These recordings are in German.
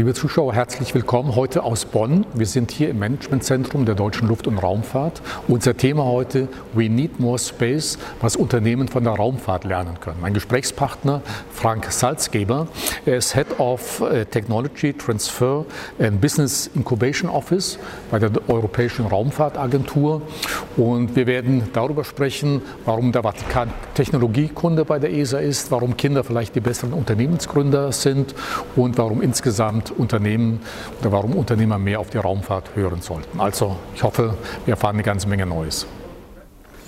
Liebe Zuschauer, herzlich willkommen heute aus Bonn. Wir sind hier im Managementzentrum der Deutschen Luft- und Raumfahrt. Unser Thema heute, We Need More Space, was Unternehmen von der Raumfahrt lernen können. Mein Gesprächspartner Frank Salzgeber, er ist Head of äh, Technology Transfer and Business Incubation Office bei der Europäischen Raumfahrtagentur. Und wir werden darüber sprechen, warum der Vatikan Technologiekunde bei der ESA ist, warum Kinder vielleicht die besseren Unternehmensgründer sind und warum insgesamt Unternehmen oder warum Unternehmer mehr auf die Raumfahrt hören sollten. Also ich hoffe, wir erfahren eine ganze Menge Neues.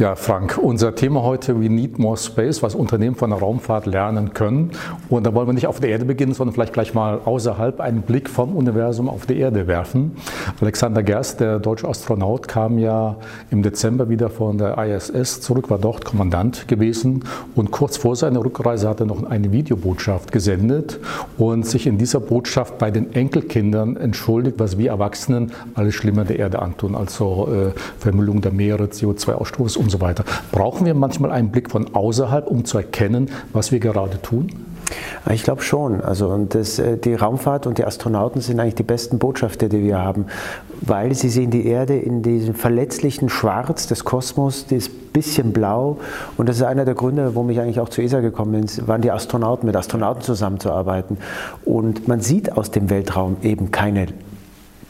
Ja, Frank, unser Thema heute, We Need More Space, was Unternehmen von der Raumfahrt lernen können. Und da wollen wir nicht auf der Erde beginnen, sondern vielleicht gleich mal außerhalb einen Blick vom Universum auf die Erde werfen. Alexander Gerst, der deutsche Astronaut, kam ja im Dezember wieder von der ISS zurück, war dort Kommandant gewesen. Und kurz vor seiner Rückreise hat er noch eine Videobotschaft gesendet und sich in dieser Botschaft bei den Enkelkindern entschuldigt, was wir Erwachsenen alles Schlimme der Erde antun. Also äh, Vermüllung der Meere, CO2-Ausstoß und so weiter. Brauchen wir manchmal einen Blick von außerhalb, um zu erkennen, was wir gerade tun? Ich glaube schon. Also das, äh, die Raumfahrt und die Astronauten sind eigentlich die besten Botschafter, die wir haben, weil sie sehen die Erde in diesem verletzlichen Schwarz des Kosmos, das bisschen blau. Und das ist einer der Gründe, warum ich eigentlich auch zu ESA gekommen bin, waren die Astronauten, mit Astronauten zusammenzuarbeiten. Und man sieht aus dem Weltraum eben keine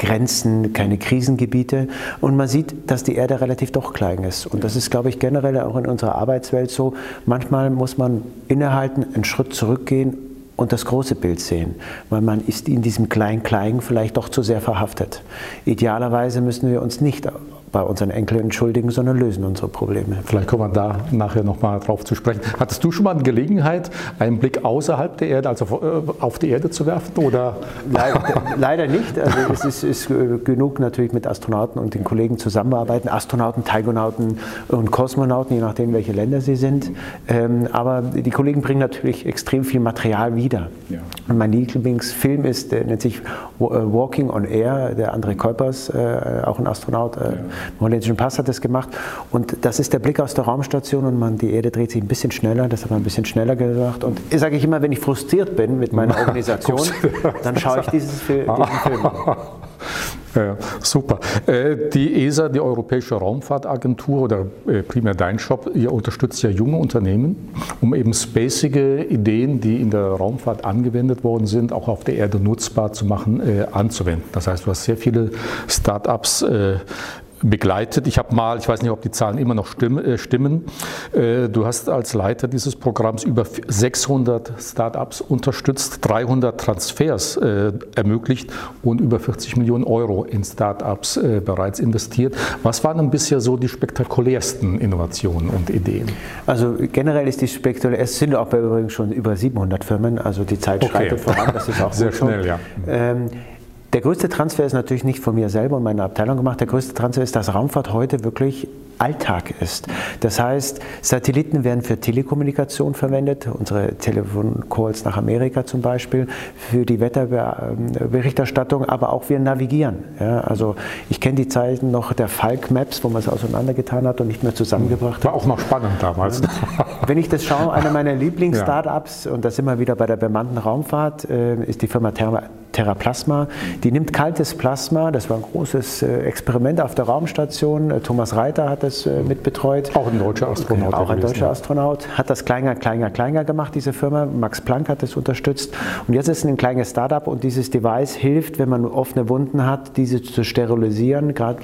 Grenzen, keine Krisengebiete. Und man sieht, dass die Erde relativ doch klein ist. Und das ist, glaube ich, generell auch in unserer Arbeitswelt so. Manchmal muss man innehalten, einen Schritt zurückgehen und das große Bild sehen, weil man ist in diesem Klein-Klein vielleicht doch zu sehr verhaftet. Idealerweise müssen wir uns nicht bei unseren Enkeln entschuldigen, sondern lösen unsere Probleme. Vielleicht kommen wir da nachher nochmal drauf zu sprechen. Hattest du schon mal eine Gelegenheit, einen Blick außerhalb der Erde, also äh, auf die Erde zu werfen? Oder? Leider, leider nicht. Also es ist, ist, äh, genug natürlich mit Astronauten und den Kollegen zusammenarbeiten. Astronauten, Taigonauten und Kosmonauten, je nachdem, welche Länder sie sind. Ähm, aber die Kollegen bringen natürlich extrem viel Material wieder. Ja. Und mein Lieblingsfilm ist, der nennt sich äh, Walking on Air, der André Kuipers, auch ein Astronaut. Ja holländischen Pass hat das gemacht. Und das ist der Blick aus der Raumstation und man, die Erde dreht sich ein bisschen schneller, das hat man ein bisschen schneller gemacht. Und sage ich immer, wenn ich frustriert bin mit meiner Organisation, dann schaue ich dieses, diesen Film an. Ja, super. Äh, die ESA, die Europäische Raumfahrtagentur oder äh, primär dein Shop, ihr unterstützt ja junge Unternehmen, um eben spacige Ideen, die in der Raumfahrt angewendet worden sind, auch auf der Erde nutzbar zu machen, äh, anzuwenden. Das heißt, du hast sehr viele Start-ups begleitet. Ich habe mal, ich weiß nicht, ob die Zahlen immer noch äh, stimmen, äh, du hast als Leiter dieses Programms über 600 Startups unterstützt, 300 Transfers äh, ermöglicht und über 40 Millionen Euro in Startups bereits investiert. Was waren denn bisher so die spektakulärsten Innovationen und Ideen? Also generell ist die spektakulär, es sind auch bei übrigens schon über 700 Firmen, also die Zeit schreitet okay. voran, das ist auch sehr schnell, ja. Ähm, der größte Transfer ist natürlich nicht von mir selber und meiner Abteilung gemacht. Der größte Transfer ist, dass Raumfahrt heute wirklich Alltag ist. Das heißt, Satelliten werden für Telekommunikation verwendet, unsere Telefoncalls nach Amerika zum Beispiel, für die Wetterberichterstattung, aber auch wir navigieren. Ja, also ich kenne die Zeiten noch der Falk Maps, wo man es auseinandergetan hat und nicht mehr zusammengebracht hat. War auch noch spannend damals. Wenn ich das schaue, eine meiner Lieblings-Startups, und das immer wieder bei der bemannten Raumfahrt, äh, ist die Firma Therma Terraplasma. Die nimmt kaltes Plasma, das war ein großes äh, Experiment auf der Raumstation. Äh, Thomas Reiter hat das äh, mitbetreut. Auch ein deutscher Astronaut. Auch ein deutscher Astronaut. Hat das kleiner, kleiner, kleiner gemacht, diese Firma. Max Planck hat das unterstützt. Und jetzt ist es ein kleines Startup und dieses Device hilft, wenn man offene Wunden hat, diese zu sterilisieren. Gerade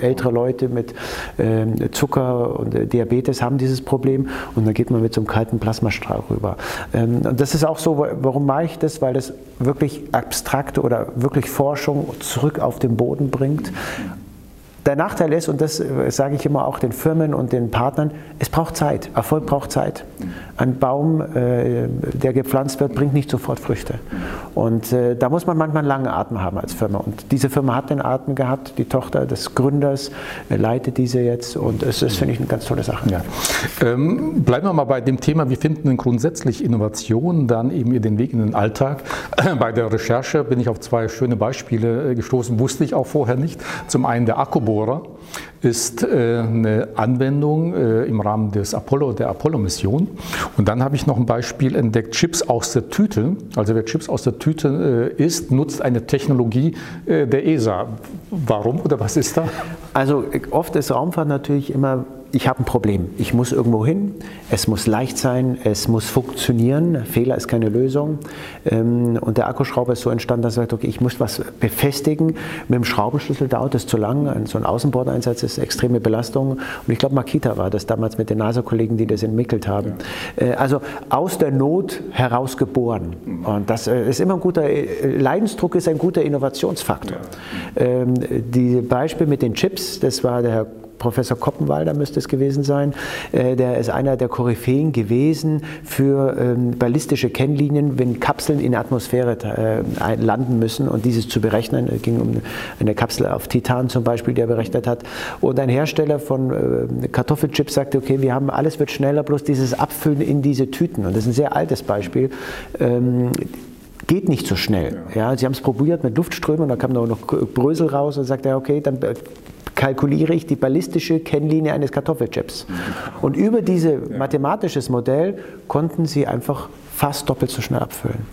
ältere Leute mit ähm, Zucker und Diabetes haben dieses Problem und dann geht man mit so einem kalten Plasmastrahl rüber. Ähm, und das ist auch so, warum mache ich das? Weil das wirklich abstrakte oder wirklich Forschung zurück auf den Boden bringt der Nachteil ist, und das äh, sage ich immer auch den Firmen und den Partnern, es braucht Zeit. Erfolg braucht Zeit. Ein Baum, äh, der gepflanzt wird, bringt nicht sofort Früchte. Und äh, da muss man manchmal einen langen Atem haben als Firma. Und diese Firma hat den Atem gehabt. Die Tochter des Gründers leitet diese jetzt. Und es ist, finde ich, eine ganz tolle Sache. Ja. Ähm, bleiben wir mal bei dem Thema. Wir finden grundsätzlich Innovationen dann eben den Weg in den Alltag. Bei der Recherche bin ich auf zwei schöne Beispiele gestoßen, wusste ich auch vorher nicht. Zum einen der Akkubohrer Bohrer. ist äh, eine Anwendung äh, im Rahmen des Apollo, der Apollo-Mission. Und dann habe ich noch ein Beispiel entdeckt, Chips aus der Tüte. Also wer Chips aus der Tüte äh, isst, nutzt eine Technologie der ESA. Warum oder was ist da? Also oft ist Raumfahrt natürlich immer ich habe ein Problem. Ich muss irgendwo hin, es muss leicht sein, es muss funktionieren. Fehler ist keine Lösung. Ähm, und der Akkuschrauber ist so entstanden, dass er sagt, okay, ich muss was befestigen. Mit dem Schraubenschlüssel dauert es zu lang. So ein Außenbordeinsatz ist extreme Belastung. Und ich glaube, Makita war das damals mit den NASA-Kollegen, die das entwickelt haben. Ja. Äh, also aus der Not heraus geboren. Und das äh, ist immer ein guter, äh, Leidensdruck ist ein guter Innovationsfaktor. Ja. Ähm, die Beispiel mit den Chips, das war der Herr Professor Koppenwalder müsste es gewesen sein, äh, der ist einer der Koryphäen gewesen für ähm, ballistische Kennlinien, wenn Kapseln in der Atmosphäre äh, landen müssen und dieses zu berechnen. Es ging um eine Kapsel auf Titan zum Beispiel, die er berechnet hat. Und ein Hersteller von äh, Kartoffelchips sagte, okay, wir haben alles wird schneller, bloß dieses Abfüllen in diese Tüten. Und das ist ein sehr altes Beispiel ähm, geht nicht so schnell. Ja, sie haben es probiert mit Luftströmen und da kam noch Brösel raus und sagte, okay, dann kalkuliere ich die ballistische Kennlinie eines Kartoffelchips. Und über dieses mathematisches Modell konnten sie einfach fast doppelt so schnell abfüllen.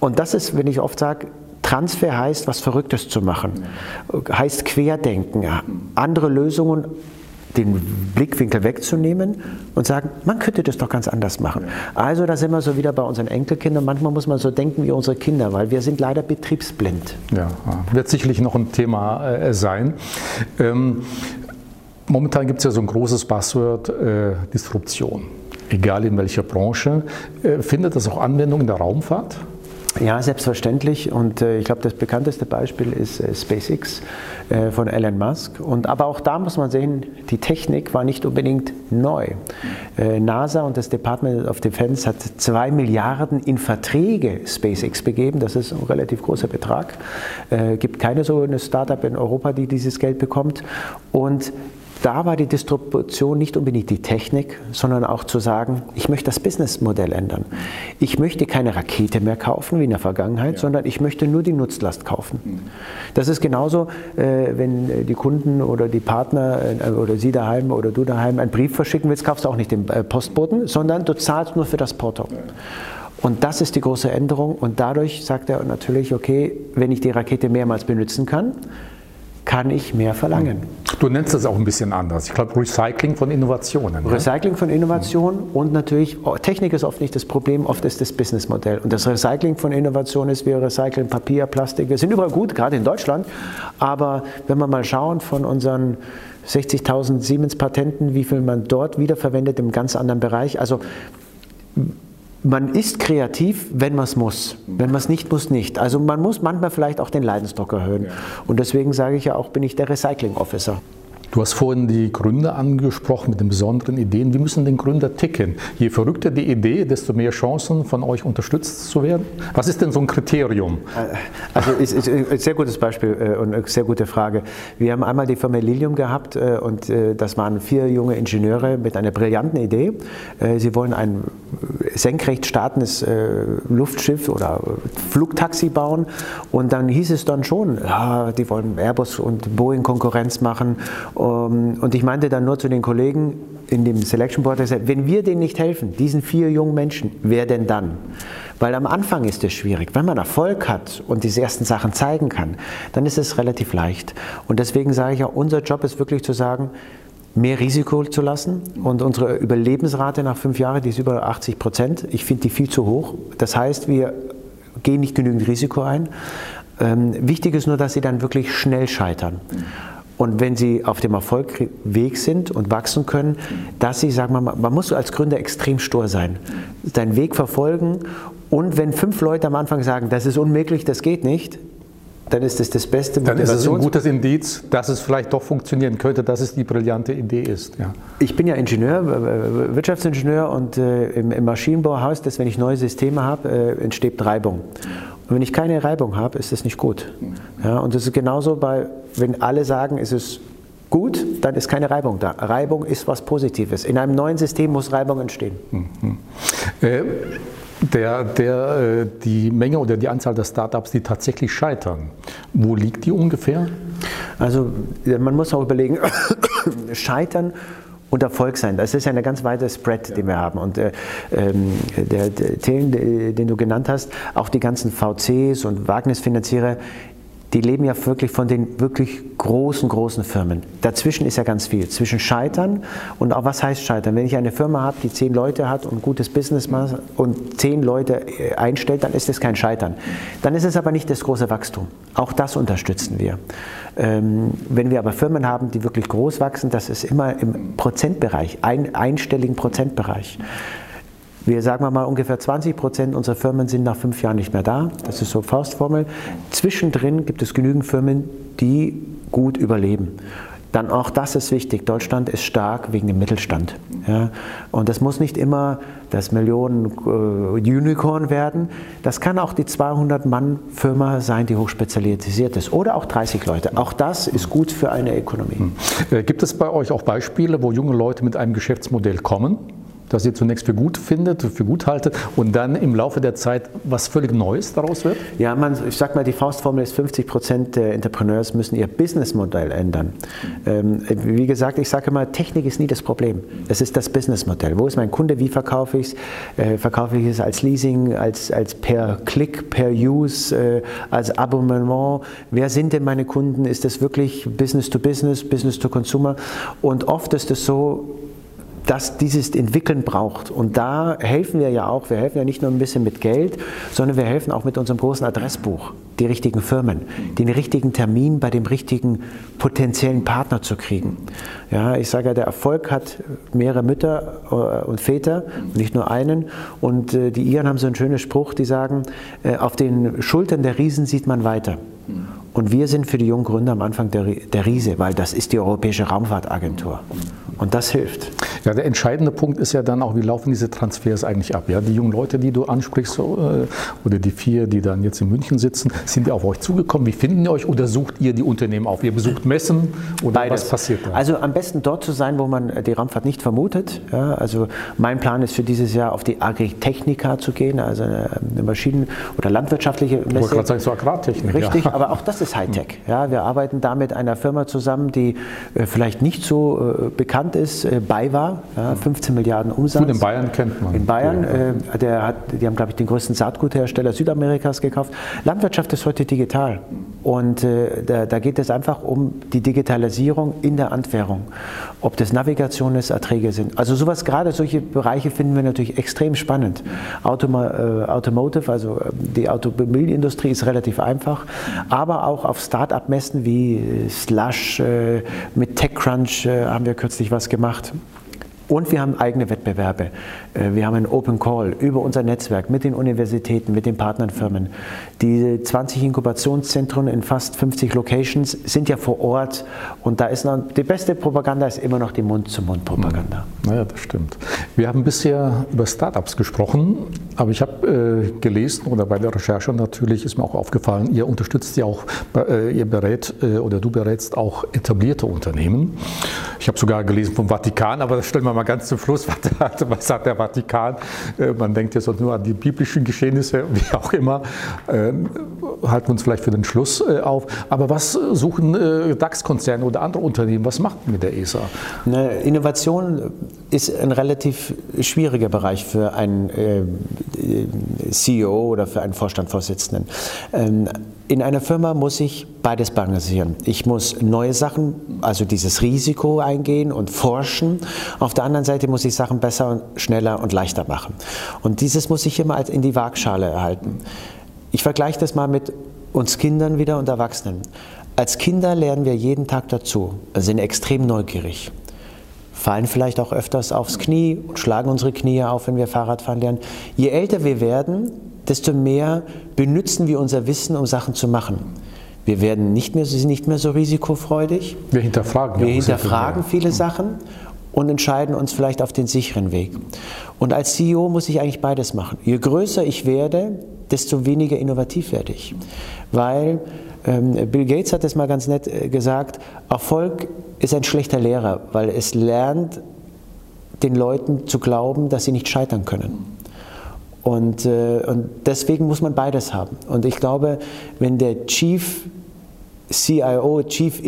Und das ist, wenn ich oft sage, Transfer heißt, was Verrücktes zu machen, heißt Querdenken, andere Lösungen den Blickwinkel wegzunehmen und sagen, man könnte das doch ganz anders machen. Also da sind wir so wieder bei unseren Enkelkindern. Manchmal muss man so denken wie unsere Kinder, weil wir sind leider betriebsblind. Ja, wird sicherlich noch ein Thema äh, sein. Ähm, momentan gibt es ja so ein großes Passwort, äh, Disruption. Egal in welcher Branche. Äh, findet das auch Anwendung in der Raumfahrt? Ja, selbstverständlich. Und äh, ich glaube, das bekannteste Beispiel ist äh, SpaceX äh, von Elon Musk. Und, aber auch da muss man sehen, die Technik war nicht unbedingt neu. Äh, NASA und das Department of Defense hat zwei Milliarden in Verträge SpaceX begeben. Das ist ein relativ großer Betrag. Äh, gibt keine so eine Startup in Europa, die dieses Geld bekommt. Und da war die Distribution nicht unbedingt die Technik, sondern auch zu sagen, ich möchte das Businessmodell ändern. Ich möchte keine Rakete mehr kaufen wie in der Vergangenheit, ja. sondern ich möchte nur die Nutzlast kaufen. Mhm. Das ist genauso, äh, wenn die Kunden oder die Partner äh, oder Sie daheim oder du daheim einen Brief verschicken willst, kaufst du auch nicht den äh, Postboten, sondern du zahlst nur für das Porto. Und das ist die große Änderung. Und dadurch sagt er natürlich, okay, wenn ich die Rakete mehrmals benutzen kann, kann ich mehr verlangen. Du nennst das auch ein bisschen anders. Ich glaube, Recycling von Innovationen. Recycling ja? von Innovationen und natürlich, oh, Technik ist oft nicht das Problem, oft ist das Businessmodell. Und das Recycling von Innovationen ist, wir recyceln Papier, Plastik, wir sind überall gut, gerade in Deutschland. Aber wenn wir mal schauen von unseren 60.000 Siemens-Patenten, wie viel man dort wiederverwendet im ganz anderen Bereich. Also man ist kreativ, wenn man es muss. Wenn man es nicht muss, nicht. Also man muss manchmal vielleicht auch den Leidensdruck erhöhen. Ja. Und deswegen sage ich ja auch, bin ich der Recycling Officer. Du hast vorhin die Gründer angesprochen mit den besonderen Ideen. Wie müssen denn Gründer ticken? Je verrückter die Idee, desto mehr Chancen von euch unterstützt zu werden. Was ist denn so ein Kriterium? Also ist, ist ein sehr gutes Beispiel äh, und eine sehr gute Frage. Wir haben einmal die Firma Lilium gehabt äh, und äh, das waren vier junge Ingenieure mit einer brillanten Idee. Sie wollen ein senkrecht startendes Luftschiff oder Flugtaxi bauen und dann hieß es dann schon, ja, die wollen Airbus und Boeing Konkurrenz machen und ich meinte dann nur zu den Kollegen in dem Selection Board, wenn wir denen nicht helfen, diesen vier jungen Menschen, wer denn dann? Weil am Anfang ist es schwierig. Wenn man Erfolg hat und diese ersten Sachen zeigen kann, dann ist es relativ leicht. Und deswegen sage ich auch, unser Job ist wirklich zu sagen, mehr Risiko zu lassen. Und unsere Überlebensrate nach fünf Jahren, die ist über 80 Prozent. Ich finde die viel zu hoch. Das heißt, wir gehen nicht genügend Risiko ein. Ähm, wichtig ist nur, dass sie dann wirklich schnell scheitern. Und wenn Sie auf dem Erfolgsweg sind und wachsen können, dass Sie, sagen wir mal, man muss als Gründer extrem stur sein, seinen Weg verfolgen. Und wenn fünf Leute am Anfang sagen, das ist unmöglich, das geht nicht, dann ist das das beste Dann ist es ein gutes Indiz, dass es vielleicht doch funktionieren könnte, dass es die brillante Idee ist. Ja. Ich bin ja Ingenieur, Wirtschaftsingenieur und äh, im, Maschinenbau heißt das, wenn ich neue Systeme habe, äh, entsteht Reibung. Und wenn ich keine Reibung habe, ist das nicht gut. Ja, und das ist genauso bei, wenn alle sagen, es ist gut, dann ist keine Reibung da. Reibung ist was Positives. In einem neuen System muss Reibung entstehen. Mhm. Äh, der, der, äh, die Menge oder die Anzahl der Startups, die tatsächlich scheitern, wo liegt die ungefähr? Also man muss auch überlegen, scheitern und Erfolg sein. Das ist ja eine ganz weite Spread, ja. den wir haben. Und äh, ähm, der, der Themen, den du genannt hast, auch die ganzen VCs und Wagnisfinanzierer, die leben ja wirklich von den wirklich großen, großen Firmen. Dazwischen ist ja ganz viel. Zwischen Scheitern und auch was heißt Scheitern? Wenn ich eine Firma habe, die zehn Leute hat und gutes Business macht und zehn Leute äh, einstellt, dann ist das kein Scheitern. Dann ist es aber nicht das große Wachstum. Auch das unterstützen wir. Ähm, wenn wir aber Firmen haben, die wirklich groß wachsen, das ist immer im Prozentbereich, ein einstelligen Prozentbereich. Wir sagen mal, ungefähr 20 Prozent unserer Firmen sind nach fünf Jahren nicht mehr da. Das ist so Faustformel. Zwischendrin gibt es genügend Firmen, die gut überleben. Dann auch das ist wichtig. Deutschland ist stark wegen dem Mittelstand. Ja? Und das muss nicht immer das Millionen-Unicorn äh, werden. Das kann auch die 200-Mann-Firma sein, die hochspezialisiert ist. Oder auch 30 Leute. Auch das ist gut für eine Ökonomie. Hm. Äh, gibt es bei euch auch Beispiele, wo junge Leute mit einem Geschäftsmodell kommen? Das ihr zunächst für gut findet, für gut haltet und dann im Laufe der Zeit was völlig Neues daraus wird? Ja, man, ich sag mal, die Faustformel ist, 50 Prozent der Entrepreneurs müssen ihr Businessmodell ändern. Ähm, wie gesagt, ich sage immer, Technik ist nie das Problem. Es ist das Businessmodell. Wo ist mein Kunde? Wie verkaufe ich es? Äh, verkaufe ich es als Leasing, als, als per Klick, per Use, äh, als Abonnement? Wer sind denn meine Kunden? Ist das wirklich Business to Business, Business to Consumer? Und oft ist es so, dass dieses Entwickeln braucht. Und da helfen wir ja auch, wir helfen ja nicht nur ein bisschen mit Geld, sondern wir helfen auch mit unserem großen Adressbuch, die richtigen Firmen, den richtigen Termin bei dem richtigen potenziellen Partner zu kriegen. Ja, ich sage ja, der Erfolg hat mehrere Mütter äh, und Väter, nicht nur einen. Und äh, die Iren haben so einen schönen Spruch, die sagen, äh, auf den Schultern der Riesen sieht man weiter. Und wir sind für die jungen Gründer am Anfang der, der Riese, weil das ist die Europäische Raumfahrtagentur. Und das hilft. Ja, der entscheidende Punkt ist ja dann auch, wie laufen diese Transfers eigentlich ab? Ja, die jungen Leute, die du ansprichst, äh, oder die vier, die dann jetzt in München sitzen, sind die auf euch zugekommen? Wie finden die euch oder sucht ihr die Unternehmen auf? Ihr besucht Messen oder Beides. was passiert da? Also am besten dort zu sein, wo man die Raumfahrt nicht vermutet. Ja, also mein Plan ist für dieses Jahr auf die Agritechnica zu gehen, also eine, eine Maschinen- oder landwirtschaftliche Messe. Ich wollte gerade sagen, so Agrartechnik. Richtig, ja. aber auch das ist Hightech. Ja, wir arbeiten da mit einer Firma zusammen, die äh, vielleicht nicht so äh, bekannt ist, äh, BayWa, ja, 15 Milliarden Umsatz. Gut, in Bayern kennt man. In Bayern, äh, der hat, die haben, glaube ich, den größten Saatguthersteller Südamerikas gekauft. Landwirtschaft ist heute digital und äh, da, da, geht es einfach um die Digitalisierung in der Antwährung. Ob das Navigation ist, Erträge sind. Also sowas, gerade solche Bereiche finden wir natürlich extrem spannend. Automa äh, Automotive, also ähm, die Automobilindustrie ist relativ einfach, aber auch auf Start-up-Messen wie äh, Slush, äh, mit TechCrunch äh, haben wir kürzlich was gemacht. Und wir haben eigene Wettbewerbe. Äh, wir haben einen Open Call über unser Netzwerk mit den Universitäten, mit den Partnerfirmen. Die 20 Inkubationszentren in fast 50 Locations sind ja vor Ort und da ist noch, die beste Propaganda ist immer noch die Mund-zu-Mund-Propaganda. Naja, das stimmt. Wir haben bisher über Startups gesprochen, aber ich habe äh, gelesen oder bei der Recherche natürlich ist mir auch aufgefallen, ihr unterstützt ja auch, äh, ihr berät äh, oder du berätst auch etablierte Unternehmen. Ich habe sogar gelesen vom Vatikan, aber das stellen wir mal ganz zum Schluss, was hat der Vatikan? Äh, man denkt jetzt nur an die biblischen Geschehnisse, wie auch immer. Ähm, halten wir uns vielleicht für den Schluss äh, auf. Aber was suchen äh, DAX-Konzerne oder andere Unternehmen? Was macht mit der ESA? Eine Innovation ist ein relativ schwieriger Bereich für einen CEO oder für einen Vorstandsvorsitzenden. Ähm, in einer Firma muss ich beides balancieren. Ich muss neue Sachen, also dieses Risiko eingehen und forschen. Auf der anderen Seite muss ich Sachen besser und schneller und leichter machen. Und dieses muss ich immer als in die Waagschale erhalten. Ich vergleiche das mal mit uns Kindern wieder und Erwachsenen. Als Kinder lernen wir jeden Tag dazu, sind extrem neugierig, fallen vielleicht auch öfters aufs Knie und schlagen unsere Knie auf, wenn wir Fahrradfahren lernen. Je älter wir werden, desto mehr benützen wir unser Wissen, um Sachen zu machen. Wir werden nicht mehr, sind nicht mehr so risikofreudig. Wir hinterfragen. Wir hinterfragen viele Sachen und entscheiden uns vielleicht auf den sicheren Weg. Und als CEO muss ich eigentlich beides machen. Je größer ich werde, desto weniger innovativ werde ich. Weil ähm, Bill Gates hat es mal ganz nett äh, gesagt, Erfolg ist ein schlechter Lehrer, weil es lernt, den Leuten zu glauben, dass sie nicht scheitern können. Und, äh, und deswegen muss man beides haben. Und ich glaube, wenn der Chief CIO, Chief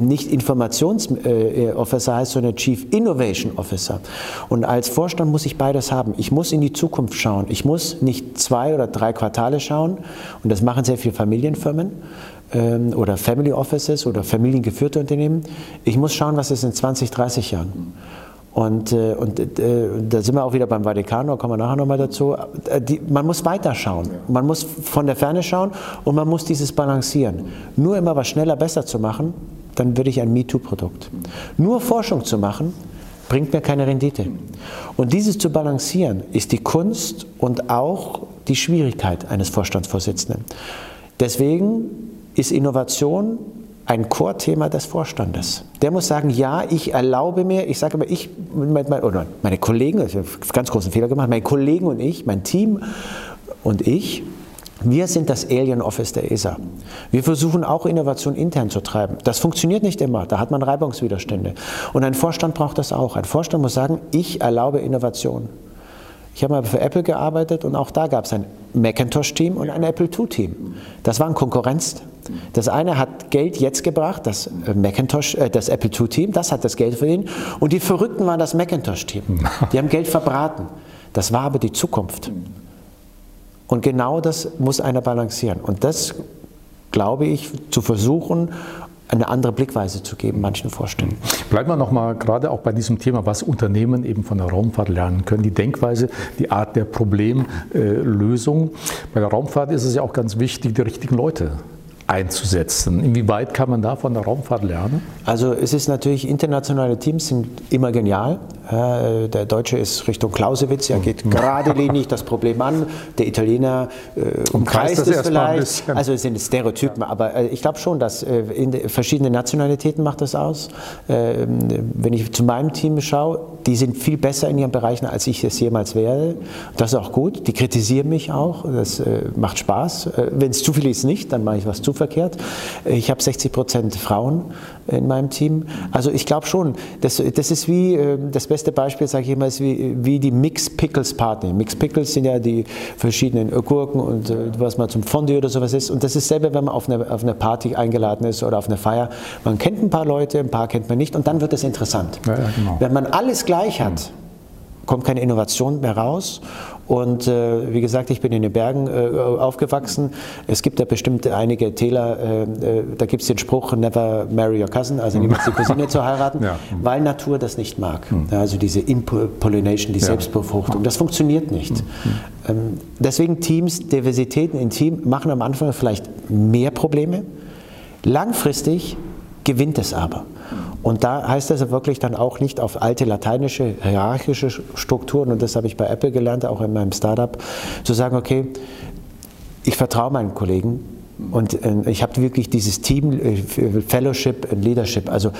nicht Informationsofficer heißt, sondern Chief Innovation Officer. Und als Vorstand muss ich beides haben. Ich muss in die Zukunft schauen. Ich muss nicht zwei oder drei Quartale schauen. Und das machen sehr viele Familienfirmen ähm, oder Family Offices oder familiengeführte Unternehmen. Ich muss schauen, was ist in 20, 30 Jahren. Und, äh, und äh, da sind wir auch wieder beim Vatikan, da kommen wir nachher nochmal dazu. Äh, die, man muss weiterschauen. Man muss von der Ferne schauen und man muss dieses balancieren. Nur immer was schneller, besser zu machen, dann würde ich ein MeToo-Produkt. Nur Forschung zu machen, bringt mir keine Rendite. Und dieses zu balancieren ist die Kunst und auch die Schwierigkeit eines Vorstandsvorsitzenden. Deswegen ist Innovation ein Core-Thema des Vorstandes. Der muss sagen, ja, ich erlaube mir, ich sage immer, ich, oder meine Kollegen, ich habe einen ganz großen Fehler gemacht, meine Kollegen und ich, mein Team und ich, wir sind das Alien Office der ESA. Wir versuchen auch Innovation intern zu treiben. Das funktioniert nicht immer, da hat man Reibungswiderstände. Und ein Vorstand braucht das auch. Ein Vorstand muss sagen, ich erlaube Innovation. Ich habe mal für Apple gearbeitet und auch da gab es ein Macintosh-Team und ein Apple II-Team. Das waren Konkurrenz. Das eine hat Geld jetzt gebracht, das äh, Macintosh, äh, das Apple II-Team, das hat das Geld verdient. Und die Verrückten waren das Macintosh-Team. Die haben Geld verbraten. Das war aber die Zukunft. Und genau das muss einer balancieren. Und das, glaube ich, zu versuchen, eine andere Blickweise zu geben, manchen Vorständen. Bleiben wir nochmal gerade auch bei diesem Thema, was Unternehmen eben von der Raumfahrt lernen können. Die Denkweise, die Art der Problemlösung. Bei der Raumfahrt ist es ja auch ganz wichtig, die richtigen Leute einzusetzen. Inwieweit kann man da von der Raumfahrt lernen? Also es ist natürlich, internationale Teams sind immer genial. Der Deutsche ist Richtung Clausewitz, er geht geradlinig das Problem an. Der Italiener äh, umkreist es vielleicht. Also es sind Stereotypen, ja. aber äh, ich glaube schon, dass äh, in verschiedene Nationalitäten macht das aus. Äh, wenn ich zu meinem Team schaue, die sind viel besser in ihren Bereichen, als ich es jemals werde. Das ist auch gut. Die kritisieren mich auch. Das äh, macht Spaß. Äh, wenn es zu viel ist, nicht, dann mache ich was zu verkehrt. Ich habe 60 Prozent Frauen in meinem Team. Also ich glaube schon, das, das ist wie, das beste Beispiel, sage ich immer, ist wie, wie die Mixed Pickles Party. Mixed Pickles sind ja die verschiedenen Gurken und was man zum Fondue oder sowas ist. Und das ist selber, wenn man auf eine, auf eine Party eingeladen ist oder auf eine Feier. Man kennt ein paar Leute, ein paar kennt man nicht und dann wird es interessant. Ja, genau. Wenn man alles gleich hat, kommt keine Innovation mehr raus. Und äh, wie gesagt, ich bin in den Bergen äh, aufgewachsen. Es gibt ja bestimmt einige Täler, äh, äh da gibt es den Spruch, never marry your cousin, also niemals die Cousine zu heiraten, ja. weil Natur das nicht mag. Mhm. Also diese Impollination, die ja. Selbstbefruchtung, das funktioniert nicht. Mhm. Ähm, deswegen Teams, Diversitäten in Team machen am Anfang vielleicht mehr Probleme. Langfristig gewinnt es aber. Und da heißt es wirklich dann auch nicht auf alte lateinische, hierarchische Strukturen, und das habe ich bei Apple gelernt, auch in meinem Startup, zu sagen, okay, ich vertraue meinen Kollegen und äh, ich habe wirklich dieses Team, äh, Fellowship Leadership. Also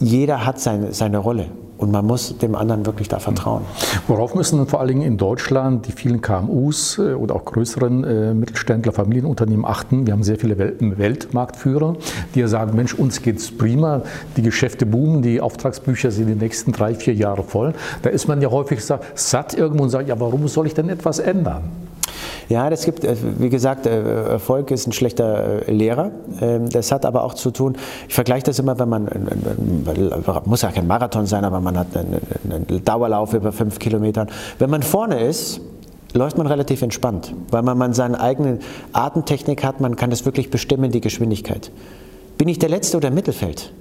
jeder hat seine, seine Rolle. Und man muss dem anderen wirklich da vertrauen. Worauf müssen vor allen Dingen in Deutschland die vielen KMUs äh, oder auch größeren äh, Mittelständler, Familienunternehmen achten? Wir haben sehr viele Welt Weltmarktführer, die ja sagen, Mensch, uns geht es prima, die Geschäfte boomen, die Auftragsbücher sind die nächsten drei, vier Jahre voll. Da ist man ja häufig satt irgendwo und sagt, ja, warum soll ich denn etwas ändern? Ja, das gibt, äh, wie gesagt, äh, Erfolg ist ein schlechter äh, Lehrer. Ähm, das hat aber auch zu tun, ich vergleiche das immer, wenn man, muss ja kein Marathon sein, aber man hat einen Dauerlauf über fünf Kilometern. Wenn man vorne ist, läuft man relativ entspannt, weil man, man seine eigene Atemtechnik hat, man kann das wirklich bestimmen, die Geschwindigkeit. Bin ich der Letzte oder im Mittelfeld?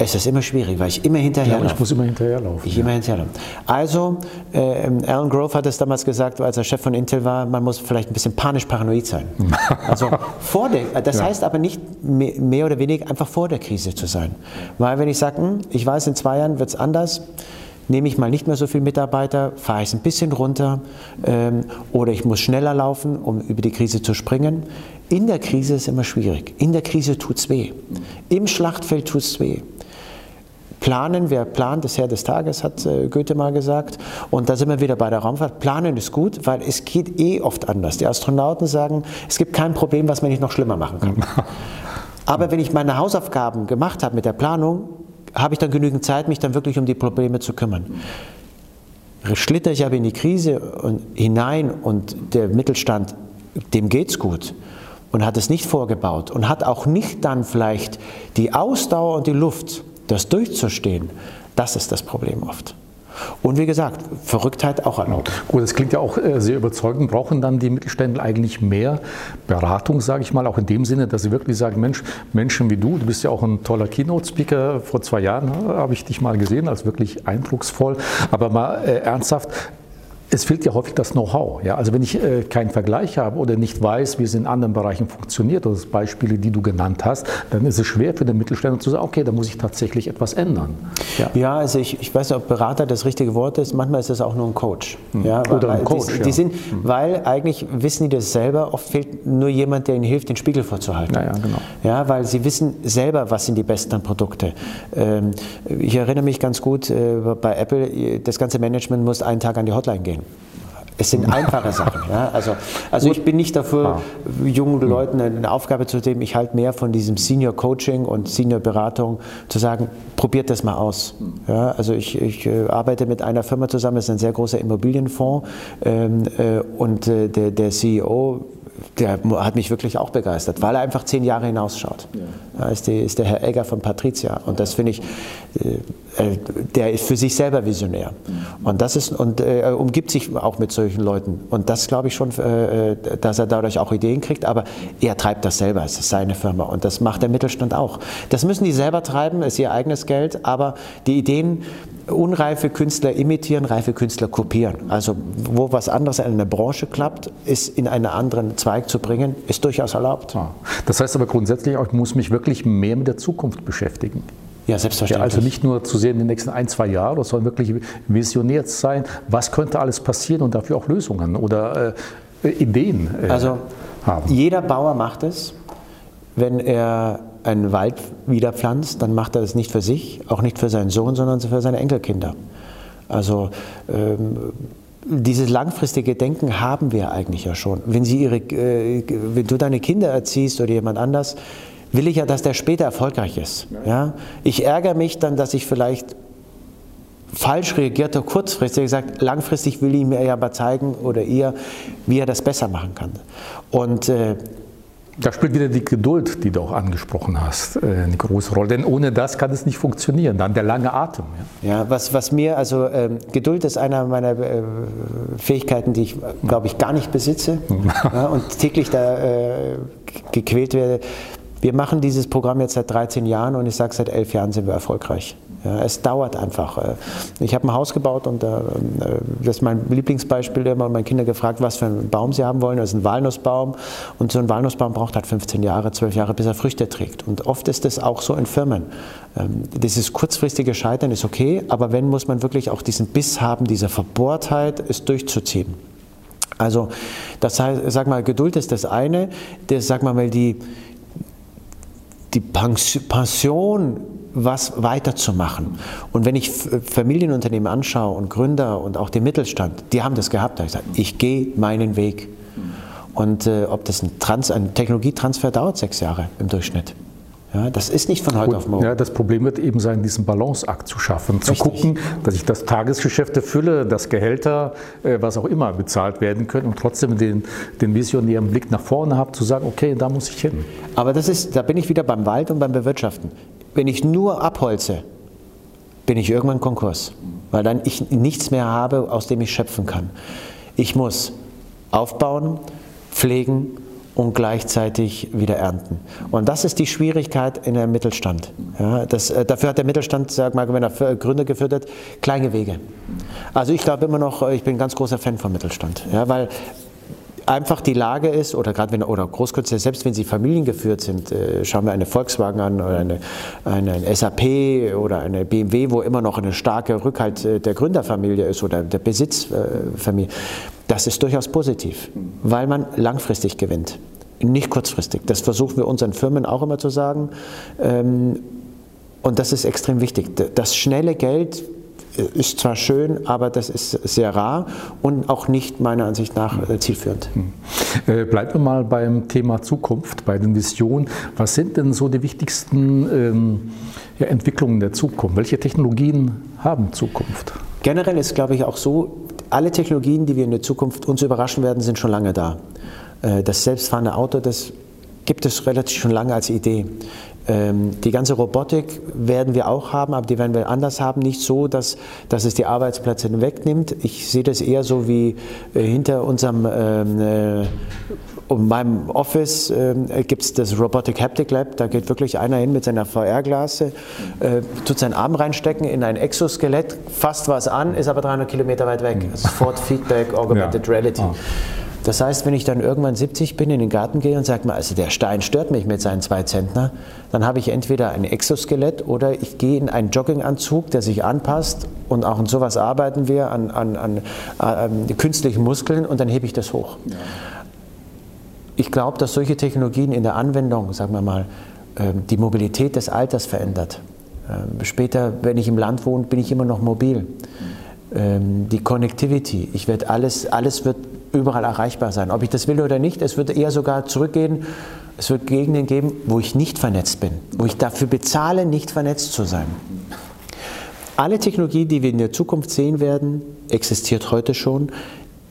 Es ist immer schwierig, weil ich immer hinterherlaufe. Ja, ich muss immer hinterherlaufen. Ich ja. immer hinterherlaufen. Also, äh, Alan Grove hat es damals gesagt, als er Chef von Intel war, man muss vielleicht ein bisschen panisch-paranoid sein. also vor der, das ja. heißt aber nicht mehr oder weniger einfach vor der Krise zu sein. Weil wenn ich sage, hm, ich weiß, in zwei Jahren wird es anders, nehme ich mal nicht mehr so viele Mitarbeiter, fahre ich es ein bisschen runter ähm, oder ich muss schneller laufen, um über die Krise zu springen. In der Krise ist es immer schwierig. In der Krise tut es weh. Im Schlachtfeld tut es weh. Planen, wer plant, ist Herr des Tages, hat äh, Goethe mal gesagt. Und da sind wir wieder bei der Raumfahrt. Planen ist gut, weil es geht eh oft anders. Die Astronauten sagen, es gibt kein Problem, was man nicht noch schlimmer machen kann. Aber wenn ich meine Hausaufgaben gemacht habe mit der Planung, habe ich dann genügend Zeit, mich dann wirklich um die Probleme zu kümmern. Schlitter ich aber in die Krise hinein und der Mittelstand, dem geht's gut und hat es nicht vorgebaut und hat auch nicht dann vielleicht die Ausdauer und die Luft, das durchzustehen, das ist das Problem oft. Und wie gesagt, Verrücktheit auch erlaubt. Gut, das klingt ja auch äh, sehr überzeugend. Brauchen dann die Mittelständler eigentlich mehr Beratung, sage ich mal, auch in dem Sinne, dass sie wirklich sagen, Mensch, Menschen wie du, du bist ja auch ein toller Keynote-Speaker, vor zwei Jahren äh, habe ich dich mal gesehen, als wirklich eindrucksvoll, aber mal äh, ernsthaft, es fehlt ja häufig das Know-how. Ja? Also wenn ich äh, keinen Vergleich habe oder nicht weiß, wie es in anderen Bereichen funktioniert, oder Beispiele, die du genannt hast, dann ist es schwer für den Mittelständler zu sagen, okay, da muss ich tatsächlich etwas ändern. Ja, ja also ich, ich weiß nicht, ob Berater das richtige Wort ist. Manchmal ist es auch nur ein Coach. Hm. Ja, oder ein Coach. Die, die sind, hm. Weil eigentlich wissen die das selber. Oft fehlt nur jemand, der ihnen hilft, den Spiegel vorzuhalten. Ja, ja, genau. Ja, weil sie wissen selber, was sind die besten Produkte. Ähm, ich erinnere mich ganz gut äh, bei Apple, das ganze Management muss einen Tag an die Hotline gehen. Es sind einfache Sachen. Ja? Also, also ich bin nicht dafür, ah. jungen Leuten eine Aufgabe zu geben. Ich halte mehr von diesem Senior Coaching und Senior Beratung, zu sagen, probiert das mal aus. Ja? Also ich, ich äh, arbeite mit einer Firma zusammen, das ist ein sehr großer Immobilienfonds ähm, äh, und äh, der, der CEO der hat mich wirklich auch begeistert, weil er einfach zehn Jahre hinausschaut. Ja. Da ist, die, ist der Herr Egger von Patricia. Und das finde ich, äh, äh, der ist für sich selber visionär. Und das ist, und äh, er umgibt sich auch mit solchen Leuten. Und das glaube ich schon, äh, dass er dadurch auch Ideen kriegt. Aber er treibt das selber. Es ist seine Firma. Und das macht der Mittelstand auch. Das müssen die selber treiben, ist ihr eigenes Geld. Aber die Ideen, unreife Künstler imitieren, reife Künstler kopieren. Also wo was anderes in einer Branche klappt, ist in einen anderen Zweig zu bringen, ist durchaus erlaubt. Das heißt aber grundsätzlich, ich muss mich wirklich mehr mit der Zukunft beschäftigen. Ja, selbstverständlich. Ja, also nicht nur zu sehen in den nächsten ein, zwei Jahren, sondern wirklich visionär sein, was könnte alles passieren und dafür auch Lösungen oder äh, Ideen äh, also, haben. Jeder Bauer macht es, wenn er einen Wald wieder pflanzt, dann macht er das nicht für sich, auch nicht für seinen Sohn, sondern für seine Enkelkinder. Also ähm, dieses langfristige Denken haben wir eigentlich ja schon. Wenn, sie ihre, äh, wenn du deine Kinder erziehst oder jemand anders, will ich ja, dass der später erfolgreich ist. Ja? Ich ärgere mich dann, dass ich vielleicht falsch reagiert habe, kurzfristig gesagt, langfristig will ich mir ja aber zeigen oder ihr, wie er das besser machen kann. Und äh, da spielt wieder die Geduld, die du auch angesprochen hast, äh, eine große Rolle. Denn ohne das kann es nicht funktionieren. Dann der lange Atem. Ja, ja was, was mir, also ähm, Geduld ist einer meiner äh, Fähigkeiten, die ich, glaube ich, gar nicht besitze ja, und täglich da äh, gequält werde. Wir machen dieses Programm jetzt seit 13 Jahren und ich sage, seit 11 Jahren sind wir erfolgreich. Ja, es dauert einfach. Äh, ich habe ein Haus gebaut und äh, das ist mein Lieblingsbeispiel. Immer meine Kinder gefragt, was für einen Baum sie haben wollen. Das ist ein Walnussbaum und so ein Walnussbaum braucht halt 15 Jahre, 12 Jahre, bis er Früchte trägt. Und oft ist das auch so in Firmen. Ähm, dieses kurzfristige Scheitern ist okay, aber wenn muss man wirklich auch diesen Biss haben, diese Verbohrtheit, es durchzuziehen. Also, das heißt, sag mal, Geduld ist das eine. Das, sag mal, die die Pension, was weiterzumachen. Und wenn ich Familienunternehmen anschaue und Gründer und auch den Mittelstand, die haben das gehabt. Da ich gesagt, ich gehe meinen Weg. Und äh, ob das ein, Trans, ein Technologietransfer dauert sechs Jahre im Durchschnitt. Ja, das ist nicht von heute Gut, auf morgen. Ja, das Problem wird eben sein, diesen Balanceakt zu schaffen, Richtig. zu gucken, dass ich das Tagesgeschäft erfülle, dass Gehälter, äh, was auch immer, bezahlt werden können und trotzdem den, den visionären Blick nach vorne habe, zu sagen, okay, da muss ich hin. Aber das ist, da bin ich wieder beim Wald und beim Bewirtschaften. Wenn ich nur abholze, bin ich irgendwann Konkurs, weil dann ich nichts mehr habe, aus dem ich schöpfen kann. Ich muss aufbauen, pflegen, und gleichzeitig wieder ernten. Und das ist die Schwierigkeit in dem Mittelstand. Ja, das, äh, dafür hat der Mittelstand, sag mal, wenn er Gründer geführt hat, kleine Wege. Also ich glaube immer noch, ich bin ein ganz großer Fan vom Mittelstand, ja, weil einfach die Lage ist, oder gerade wenn, oder Großkonzerne, selbst wenn sie familiengeführt sind, äh, schauen wir eine Volkswagen an oder eine, eine, eine, SAP oder eine BMW, wo immer noch eine starke Rückhalt äh, der Gründerfamilie ist oder der Besitzfamilie. Das ist durchaus positiv, weil man langfristig gewinnt, nicht kurzfristig. Das versuchen wir unseren Firmen auch immer zu sagen. Ähm, und das ist extrem wichtig. Das schnelle Geld ist zwar schön, aber das ist sehr rar und auch nicht meiner Ansicht nach äh, zielführend. Hm. Äh, bleiben wir mal beim Thema Zukunft, bei den Visionen. Was sind denn so die wichtigsten ähm, ja, Entwicklungen der Zukunft? Welche Technologien haben Zukunft? Generell ist, glaube ich, auch so, alle Technologien, die wir in der Zukunft uns überraschen werden, sind schon lange da. Äh, das selbstfahrende Auto, das gibt es relativ schon lange als Idee. Ähm, die ganze Robotik werden wir auch haben, aber die werden wir anders haben. Nicht so, dass, dass es die Arbeitsplätze wegnimmt. Ich sehe das eher so wie äh, hinter unserem ähm, äh, und meinem Office äh, gibt es das Robotic Haptic Lab. Da geht wirklich einer hin mit seiner VR-Glase, äh, tut seinen Arm reinstecken in ein Exoskelett, fasst was an, ist aber 300 Kilometer weit weg. Das ist Ford Feedback, Augmented ja. Reality. Ah. Das heißt, wenn ich dann irgendwann 70 bin, in den Garten gehe und sage mal, also der Stein stört mich mit seinen zwei Zentner, dann habe ich entweder ein Exoskelett oder ich gehe in einen Jogginganzug, der sich anpasst und auch an sowas arbeiten wir, an, an, an, an künstlichen Muskeln und dann hebe ich das hoch. Ja. Ich glaube, dass solche Technologien in der Anwendung, sagen wir mal, ähm, die Mobilität des Alters verändert. Ähm, später, wenn ich im Land wohne, bin ich immer noch mobil. Ähm, die Connectivity, ich werde alles, alles wird überall erreichbar sein. Ob ich das will oder nicht, es wird eher sogar zurückgehen. Es wird Gegenden geben, wo ich nicht vernetzt bin, wo ich dafür bezahle, nicht vernetzt zu sein. Alle Technologie, die wir in der Zukunft sehen werden, existiert heute schon.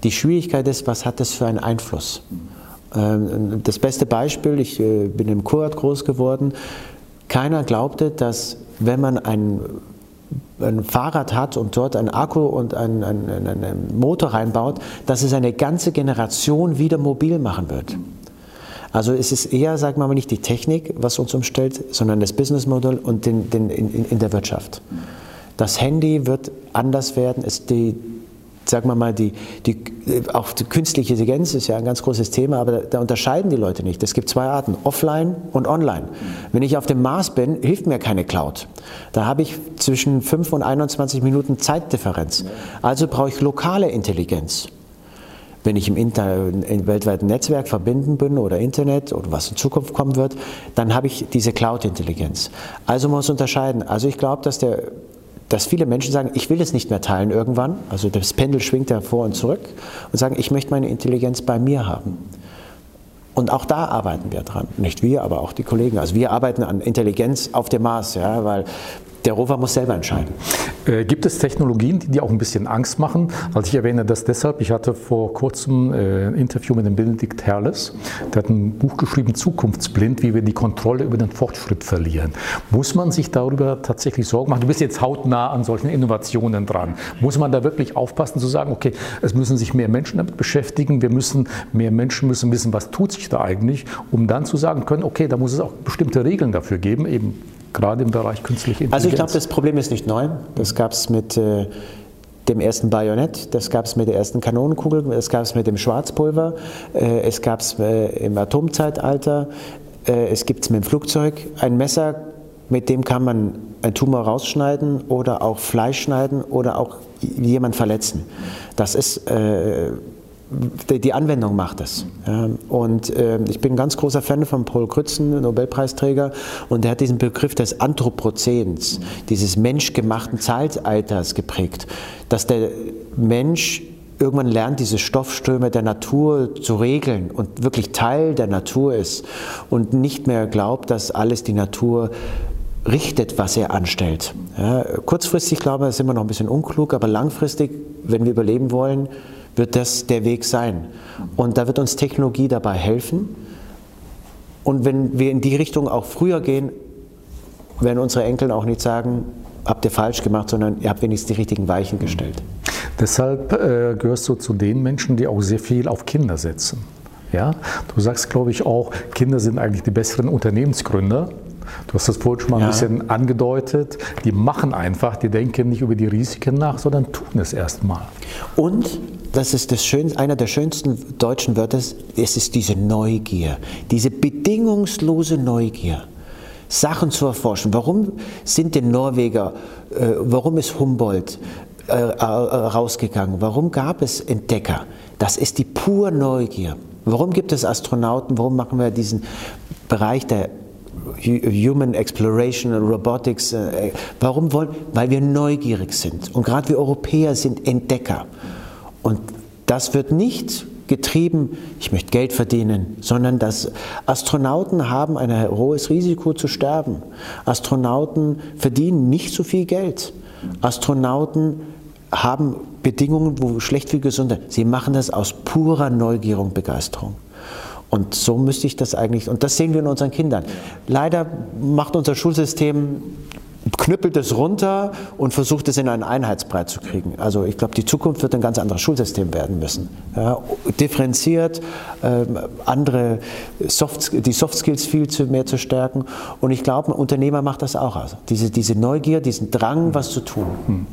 Die Schwierigkeit ist, was hat das für einen Einfluss? Ähm, das beste Beispiel, ich äh, bin im Kurort groß geworden, keiner glaubte, dass wenn man ein ein Fahrrad hat und dort einen Akku und einen, einen, einen, Motor reinbaut, dass es eine ganze Generation wieder mobil machen wird. Also es ist eher, sagen wir mal, nicht die Technik, was uns umstellt, sondern das Businessmodell und den, den, in, in der Wirtschaft. Das Handy wird anders werden, es, die, sagen wir mal, die, die, auch die künstliche Intelligenz ist ja ein ganz großes Thema, aber da, da, unterscheiden die Leute nicht. Es gibt zwei Arten, offline und online. Wenn ich auf dem Mars bin, hilft mir keine Cloud. Da habe ich zwischen 5 und 21 Minuten Zeitdifferenz. Also brauche ich lokale Intelligenz. Wenn ich im, Inter im weltweiten Netzwerk verbinden bin oder Internet oder was in Zukunft kommen wird, dann habe ich diese Cloud-Intelligenz. Also muss unterscheiden. Also ich glaube, dass der dass viele Menschen sagen, ich will es nicht mehr teilen irgendwann, also das Pendel schwingt ja vor und zurück, und sagen, ich möchte meine Intelligenz bei mir haben. Und auch da arbeiten wir dran. Nicht wir, aber auch die Kollegen. Also wir arbeiten an Intelligenz auf dem Mars, ja, weil der Rover muss selber entscheiden. Äh, gibt es Technologien, die dir auch ein bisschen Angst machen? Also ich erwähne das deshalb, ich hatte vor kurzem äh, ein Interview mit dem Benedikt Herles, der hat ein Buch geschrieben, Zukunftsblind, wie wir die Kontrolle über den Fortschritt verlieren. Muss man sich darüber tatsächlich Sorgen machen? Du bist jetzt hautnah an solchen Innovationen dran. Muss man da wirklich aufpassen zu sagen, okay, es müssen sich mehr Menschen damit beschäftigen, wir müssen, mehr Menschen müssen wissen, was tut sich da eigentlich, um dann zu sagen können, okay, da muss es auch bestimmte Regeln dafür geben, eben gerade im Bereich künstliche Intelligenz? Also ich glaube, das Problem ist nicht neu. Das gab es mit äh, dem ersten Bajonett, das gab es mit der ersten Kanonenkugel, das gab es mit dem Schwarzpulver, äh, es gab es äh, im Atomzeitalter, es gibt es mit dem Flugzeug. Ein Messer, mit dem kann man einen Tumor rausschneiden oder auch Fleisch schneiden oder auch jemand verletzen. Das ist die Anwendung macht es. Und ähm, ich bin ein ganz großer Fan von Paul Krützen, Nobelpreisträger, und der hat diesen Begriff des Anthropozäns, dieses menschgemachten Zeitalters geprägt, dass der Mensch irgendwann lernt, diese Stoffströme der Natur zu regeln und wirklich Teil der Natur ist und nicht mehr glaubt, dass alles die Natur richtet, was er anstellt. Kurzfristig, glaube ich, sind wir noch ein bisschen unklug, aber langfristig, wenn wir überleben wollen, wird das der Weg sein. Und da wird uns Technologie dabei helfen. Und wenn wir in die Richtung auch früher gehen, werden unsere Enkel auch nicht sagen, habt ihr falsch gemacht, sondern ihr habt wenigstens die richtigen Weichen gestellt. Deshalb äh, gehörst du zu den Menschen, die auch sehr viel auf Kinder setzen. Ja? Du sagst, glaube ich, auch, Kinder sind eigentlich die besseren Unternehmensgründer. Du hast das vorhin schon mal ja. ein bisschen angedeutet. Die machen einfach, die denken nicht über die Risiken nach, sondern tun es erstmal. Und das ist das Schönste, einer der schönsten deutschen Wörter, es ist diese Neugier, diese bedingungslose Neugier. Sachen zu erforschen. Warum sind die Norweger, äh, warum ist Humboldt äh, äh, rausgegangen? Warum gab es Entdecker? Das ist die pure Neugier. Warum gibt es Astronauten? Warum machen wir diesen Bereich der Human Exploration und Robotics. Äh, warum wollen? Weil wir neugierig sind. Und gerade wir Europäer sind Entdecker. Und das wird nicht getrieben, ich möchte Geld verdienen, sondern dass Astronauten haben ein hohes Risiko zu sterben. Astronauten verdienen nicht so viel Geld. Astronauten haben Bedingungen, wo schlecht wie gesund. Sie machen das aus purer Neugier und Begeisterung. Und so müsste ich das eigentlich, und das sehen wir in unseren Kindern. Leider macht unser Schulsystem knüppelt es runter und versucht es in einen Einheitsbrei zu kriegen. Also ich glaube, die Zukunft wird ein ganz anderes Schulsystem werden müssen. Ja, differenziert, ähm, andere Soft, die Soft Skills viel zu, mehr zu stärken. Und ich glaube, ein Unternehmer macht das auch. Also diese, diese Neugier, diesen Drang, was zu tun. Hm.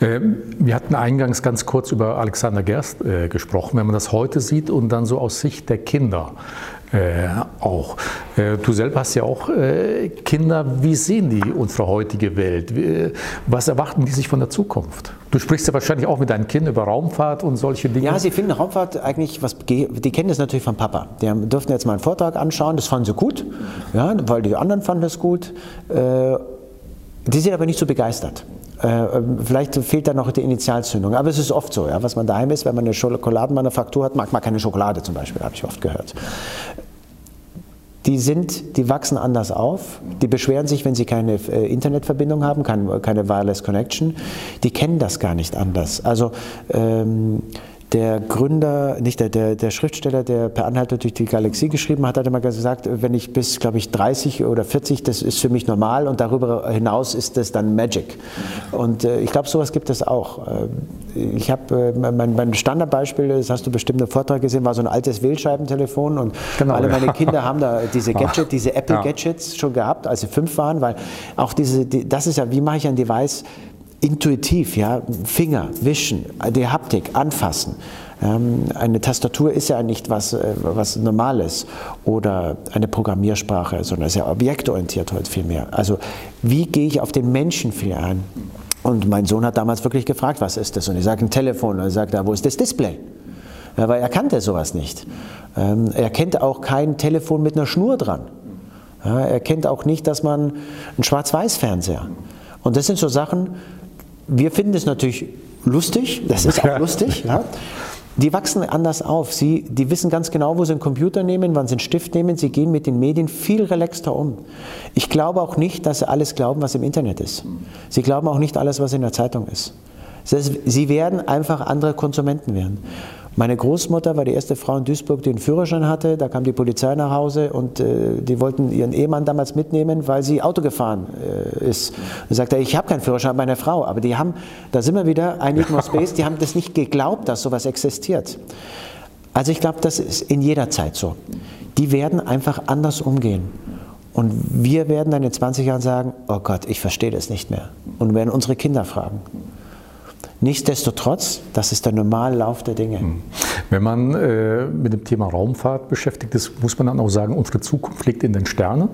Ähm, wir hatten eingangs ganz kurz über Alexander Gerst äh, gesprochen. Wenn man das heute sieht und dann so aus Sicht der Kinder, äh, auch. Äh, du selber hast ja auch äh, Kinder. Wie sehen die unsere heutige Welt? Wie, was erwarten die sich von der Zukunft? Du sprichst ja wahrscheinlich auch mit deinen Kindern über Raumfahrt und solche Dinge. Ja, sie finden Raumfahrt eigentlich, was, die kennen das natürlich von Papa. Die durften jetzt mal einen Vortrag anschauen, das fanden sie gut, ja, weil die anderen fanden das gut. Äh, die sind aber nicht so begeistert. Äh, vielleicht fehlt da noch die Initialzündung. Aber es ist oft so, ja, was man daheim ist, wenn man eine Schokoladenmanufaktur hat, mag man keine Schokolade zum Beispiel, habe ich oft gehört. Die sind, die wachsen anders auf. Die beschweren sich, wenn sie keine äh, Internetverbindung haben, keine, keine Wireless Connection. Die kennen das gar nicht anders. Also ähm, der Gründer, nicht der, der, der, Schriftsteller, der per Anhalter durch die Galaxie geschrieben hat, hat immer gesagt, wenn ich bis, glaube ich, 30 oder 40, das ist für mich normal und darüber hinaus ist das dann Magic. Und äh, ich glaube, sowas gibt es auch. Äh, ich habe, äh, mein, mein, Standardbeispiel, das hast du bestimmt im Vortrag gesehen, war so ein altes Wählscheibentelefon und genau, alle meine ja. Kinder haben da diese Gadget, diese Apple Gadgets schon gehabt, als sie fünf waren, weil auch diese, die, das ist ja, wie mache ich ein Device, intuitiv, ja, Finger, wischen, die Haptik, anfassen. Ähm, eine Tastatur ist ja nicht was, äh, was Normales oder eine Programmiersprache, sondern ist ja objektorientiert heute viel mehr. Also wie gehe ich auf den Menschen viel ein? Und mein Sohn hat damals wirklich gefragt, was ist das? Und ich sage ein Telefon. Und er sagt, wo ist das Display? Ja, weil er kannte sowas nicht. Ähm, er kennt auch kein Telefon mit einer Schnur dran. Ja, er kennt auch nicht, dass man einen Schwarz-Weiß-Fernseher. Und das sind so Sachen, wir finden es natürlich lustig, das ist auch lustig. Ja. Die wachsen anders auf. Sie, die wissen ganz genau, wo sie einen Computer nehmen, wann sie einen Stift nehmen. Sie gehen mit den Medien viel relaxter um. Ich glaube auch nicht, dass sie alles glauben, was im Internet ist. Sie glauben auch nicht alles, was in der Zeitung ist. Sie werden einfach andere Konsumenten werden. Meine Großmutter war die erste Frau in Duisburg, die einen Führerschein hatte. Da kam die Polizei nach Hause und äh, die wollten ihren Ehemann damals mitnehmen, weil sie Auto gefahren äh, ist. Und sagte, ich habe keinen Führerschein, meine Frau. Aber die haben, da sind wir wieder, ein Igno Space, die haben das nicht geglaubt, dass sowas existiert. Also ich glaube, das ist in jeder Zeit so. Die werden einfach anders umgehen. Und wir werden dann in 20 Jahren sagen, oh Gott, ich verstehe das nicht mehr. Und werden unsere Kinder fragen. Nichtsdestotrotz, das ist der normale Lauf der Dinge. Hm. Wenn man äh, mit dem Thema Raumfahrt beschäftigt ist, muss man dann auch sagen, unsere Zukunft liegt in den Sternen.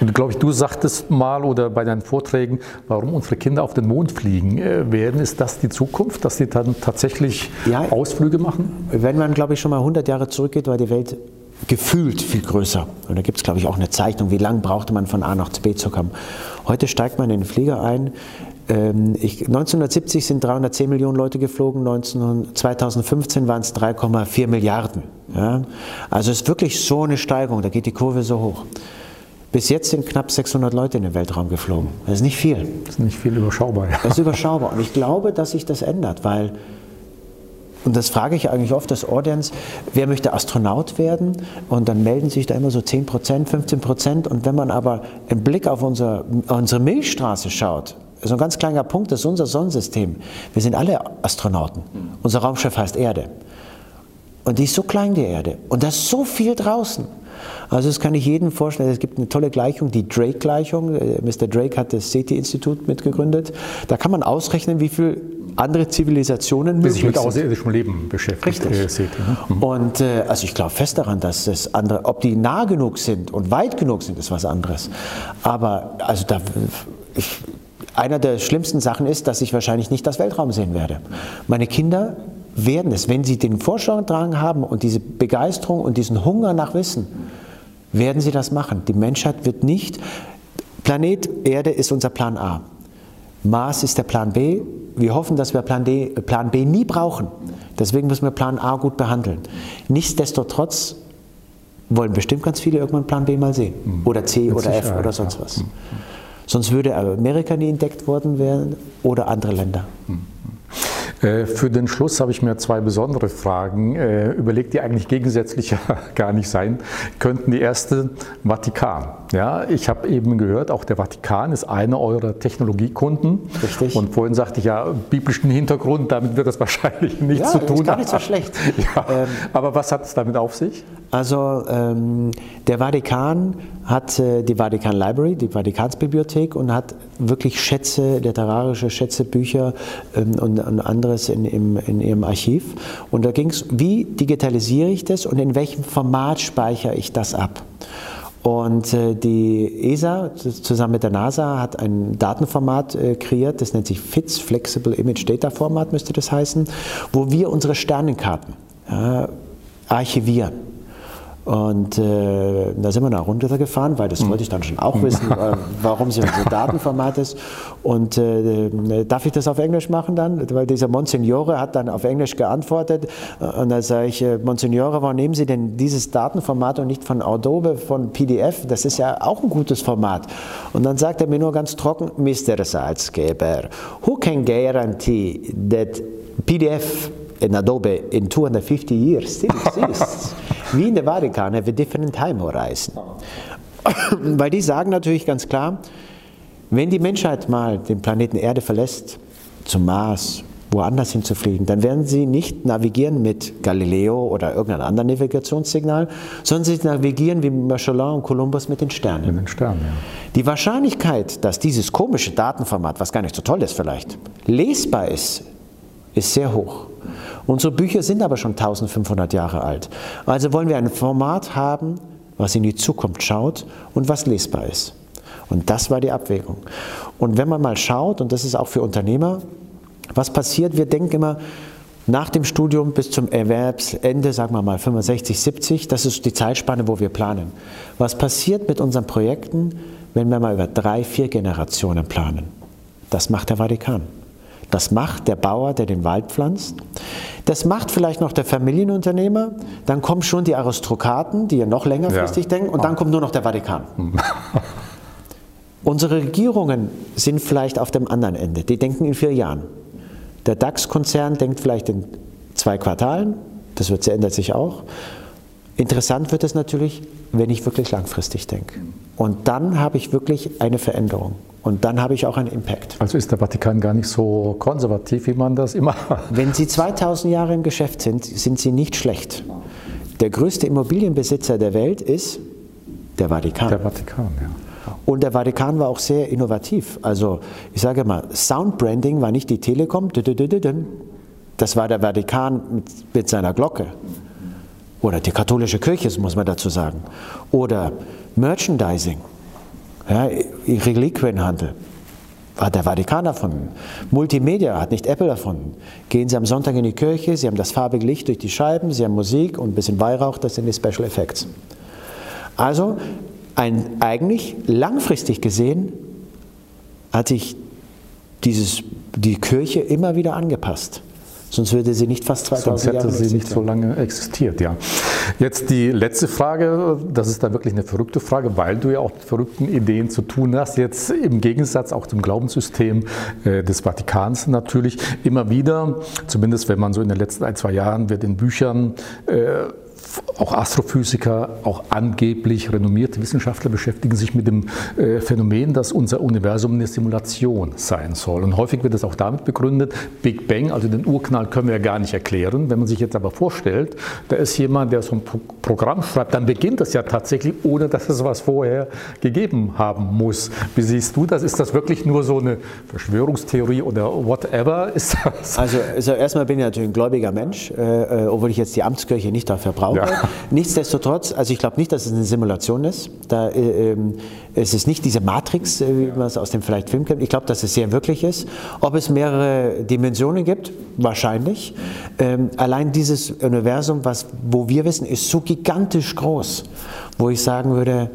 Und glaube ich, du sagtest mal oder bei deinen Vorträgen, warum unsere Kinder auf den Mond fliegen äh, werden. Ist das die Zukunft, dass sie dann tatsächlich ja, Ausflüge machen? Wenn man, glaube ich, schon mal 100 Jahre zurückgeht, war die Welt gefühlt viel größer. Und da gibt es, glaube ich, auch eine Zeichnung, wie lange brauchte man von A nach B zu kommen. Heute steigt man in den Flieger ein, ich, 1970 sind 310 Millionen Leute geflogen, 19, 2015 waren es 3,4 Milliarden. Ja? Also es ist wirklich so eine Steigerung, da geht die Kurve so hoch. Bis jetzt sind knapp 600 Leute in den Weltraum geflogen. Das ist nicht viel. Das ist nicht viel überschaubar. Ja. Das ist überschaubar. Und ich glaube, dass sich das ändert, weil, und das frage ich eigentlich oft das Audience, wer möchte Astronaut werden? Und dann melden sich da immer so 10 Prozent, 15 Prozent. Und wenn man aber einen Blick auf unser, unsere Milchstraße schaut, so ein ganz kleiner Punkt, das ist unser Sonnensystem. Wir sind alle Astronauten. Unser Raumschiff heißt Erde. Und die ist so klein, die Erde. Und da ist so viel draußen. Also das kann ich jedem vorstellen. Es gibt eine tolle Gleichung, die Drake-Gleichung. Äh, Mr. Drake hat das SETI-Institut mitgegründet. Da kann man ausrechnen, wie viele andere Zivilisationen möglich sich mit außerirdischem Leben beschäftigt. Richtig. Äh, ne? Mhm. Und äh, also ich glaube fest daran, dass es andere, ob die nah genug sind und weit genug sind, ist was anderes. Aber also da, ich, einer der schlimmsten Sachen ist, dass ich wahrscheinlich nicht das Weltraum sehen werde. Meine Kinder werden es, wenn sie den Vorschlag haben und diese Begeisterung und diesen Hunger nach Wissen, werden sie das machen. Die Menschheit wird nicht, Planet Erde ist unser Plan A. Mars ist der Plan B. Wir hoffen, dass wir Plan, D, Plan B nie brauchen. Deswegen müssen wir Plan A gut behandeln. Nichtsdestotrotz wollen bestimmt ganz viele irgendwann Plan B mal sehen. Mhm. Oder C oder F oder sonst was. Mhm. Sonst würde Amerika nie entdeckt worden werden oder andere Länder. Äh, für den Schluss habe ich mir zwei besondere Fragen äh, überlegt, die eigentlich gegensätzlicher gar nicht sein könnten. Die erste, Vatikan. Ja, ich habe eben gehört, auch der Vatikan ist einer eurer Technologiekunden. Richtig. Und vorhin sagte ich ja, biblischen Hintergrund, damit wird das wahrscheinlich nichts ja, zu tun. Ist gar nicht so schlecht. Ja, ähm, aber was hat es damit auf sich? Also ähm, der Vatikan hat äh, die Vatikan Library, die Vatikansbibliothek und hat wirklich Schätze, literarische Schätze, Bücher ähm, und, und, anderes in, in, in, ihrem Archiv. Und da ging es, wie digitalisiere ich das und in welchem Format speichere ich das ab? Und äh, die ESA zusammen mit der NASA hat ein Datenformat äh, kreiert, das nennt sich FITS, Flexible Image Data Format müsste das heißen, wo wir unsere Sternenkarten äh, archivieren. Und äh, da sind wir nach runtergefahren, weil das hm. wollte ich dann schon auch wissen, äh, warum so ein Datenformat ist. Und äh, äh, darf ich das auf Englisch machen dann? Weil dieser Monsignore hat dann auf Englisch geantwortet. Und da sage ich, äh, Monsignore, warum nehmen Sie denn dieses Datenformat und nicht von Adobe, von PDF? Das ist ja auch ein gutes Format. Und dann sagt er mir nur ganz trocken, Mr. Salzgeber, who can guarantee that PDF in Adobe in 250 years still exists? We in Vatican have a different time horizon. Weil die sagen natürlich ganz klar, wenn die Menschheit mal den Planeten Erde verlässt, zum Mars, woanders hinzufliegen, dann werden sie nicht navigieren mit Galileo oder irgendeinem anderen Navigationssignal, sondern sie navigieren wie Michelin und Columbus mit den Sternen. Mit den Sternen, ja. Die Wahrscheinlichkeit, dass dieses komische Datenformat, was gar nicht so toll ist vielleicht, lesbar ist, ist sehr hoch. Unsere Bücher sind aber schon 1500 Jahre alt. Also wollen wir ein Format haben, was in die Zukunft schaut und was lesbar ist. Und das war die Abwägung. Und wenn man mal schaut, und das ist auch für Unternehmer, was passiert, wir denken immer, nach dem Studium bis zum Erwerbsende, sagen wir mal 65, 70, das ist die Zeitspanne, wo wir planen. Was passiert mit unseren Projekten, wenn wir mal über drei, vier Generationen planen? Das macht der Vatikan. Das macht der Bauer, der den Wald pflanzt. Das macht vielleicht noch der Familienunternehmer. Dann kommen schon die Aristokraten, die ja noch längerfristig ja. denken. Und dann kommt nur noch der Vatikan. Unsere Regierungen sind vielleicht auf dem anderen Ende. Die denken in vier Jahren. Der DAX-Konzern denkt vielleicht in zwei Quartalen. Das wird, ändert sich auch. Interessant wird es natürlich, wenn ich wirklich langfristig denke. Und dann habe ich wirklich eine Veränderung. Und dann habe ich auch einen Impact. Also ist der Vatikan gar nicht so konservativ, wie man das immer. Wenn Sie 2000 Jahre im Geschäft sind, sind Sie nicht schlecht. Der größte Immobilienbesitzer der Welt ist der Vatikan. Der Vatikan, ja. Und der Vatikan war auch sehr innovativ. Also ich sage mal, Soundbranding war nicht die Telekom, das war der Vatikan mit, mit seiner Glocke. Oder die katholische Kirche, muss man dazu sagen. Oder Merchandising. Ja, Reliquienhandel hat der Vatikan erfunden. Multimedia hat nicht Apple erfunden. Gehen Sie am Sonntag in die Kirche, Sie haben das farbige Licht durch die Scheiben, Sie haben Musik und ein bisschen Weihrauch, das sind die Special Effects. Also ein, eigentlich langfristig gesehen hat sich dieses, die Kirche immer wieder angepasst. Sonst würde sie nicht fast 2000 Sonst hätte Jahre sie nicht so lange existiert, ja. Jetzt die letzte Frage, das ist da wirklich eine verrückte Frage, weil du ja auch mit verrückten Ideen zu tun hast. Jetzt im Gegensatz auch zum Glaubenssystem äh, des Vatikans natürlich immer wieder, zumindest wenn man so in den letzten ein, zwei Jahren wird in Büchern äh, auch Astrophysiker, auch angeblich renommierte Wissenschaftler beschäftigen sich mit dem äh, Phänomen, dass unser Universum eine Simulation sein soll. Und häufig wird es auch damit begründet, Big Bang, also den Urknall können wir ja gar nicht erklären. Wenn man sich jetzt aber vorstellt, da ist jemand, der so ein Programm schreibt, dann beginnt das ja tatsächlich, ohne dass es was vorher gegeben haben muss. Wie siehst du das? Ist das wirklich nur so eine Verschwörungstheorie oder whatever? Ist das? Also, also erstmal bin ich natürlich ein gläubiger Mensch, äh, äh obwohl ich jetzt die Amtskirche nicht dafür brauche. Ja. Nichtsdestotrotz, also ich glaube nicht, dass es eine Simulation ist. Da, äh, ähm, es ist nicht diese Matrix, äh, wie man es aus dem vielleicht Film kennt. Ich glaube, dass es sehr wirklich ist. Ob es mehrere Dimensionen gibt, wahrscheinlich. Ähm, allein dieses Universum, was, wo wir wissen, ist so gigantisch groß, wo ich sagen würde,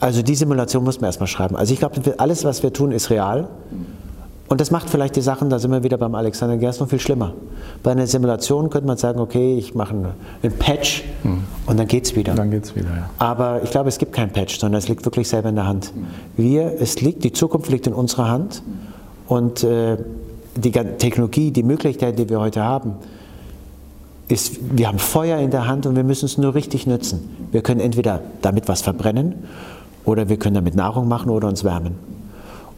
also die Simulation muss man erstmal schreiben. Also ich glaube, alles, was wir tun, ist real. Und das macht vielleicht die Sachen, da sind wir wieder beim Alexander Gerst, noch viel schlimmer. Bei einer Simulation könnte man sagen, okay, ich mache einen Patch hm. und dann geht es wieder. Dann geht's wieder, ja. Aber ich glaube, es gibt keinen Patch, sondern es liegt wirklich selber in der Hand. Wir, es liegt, die Zukunft liegt in unserer Hand und äh, die Technologie, die Möglichkeit, die wir heute haben, ist, wir haben Feuer in der Hand und wir müssen es nur richtig nutzen. Wir können entweder damit was verbrennen oder wir können damit Nahrung machen oder uns wärmen.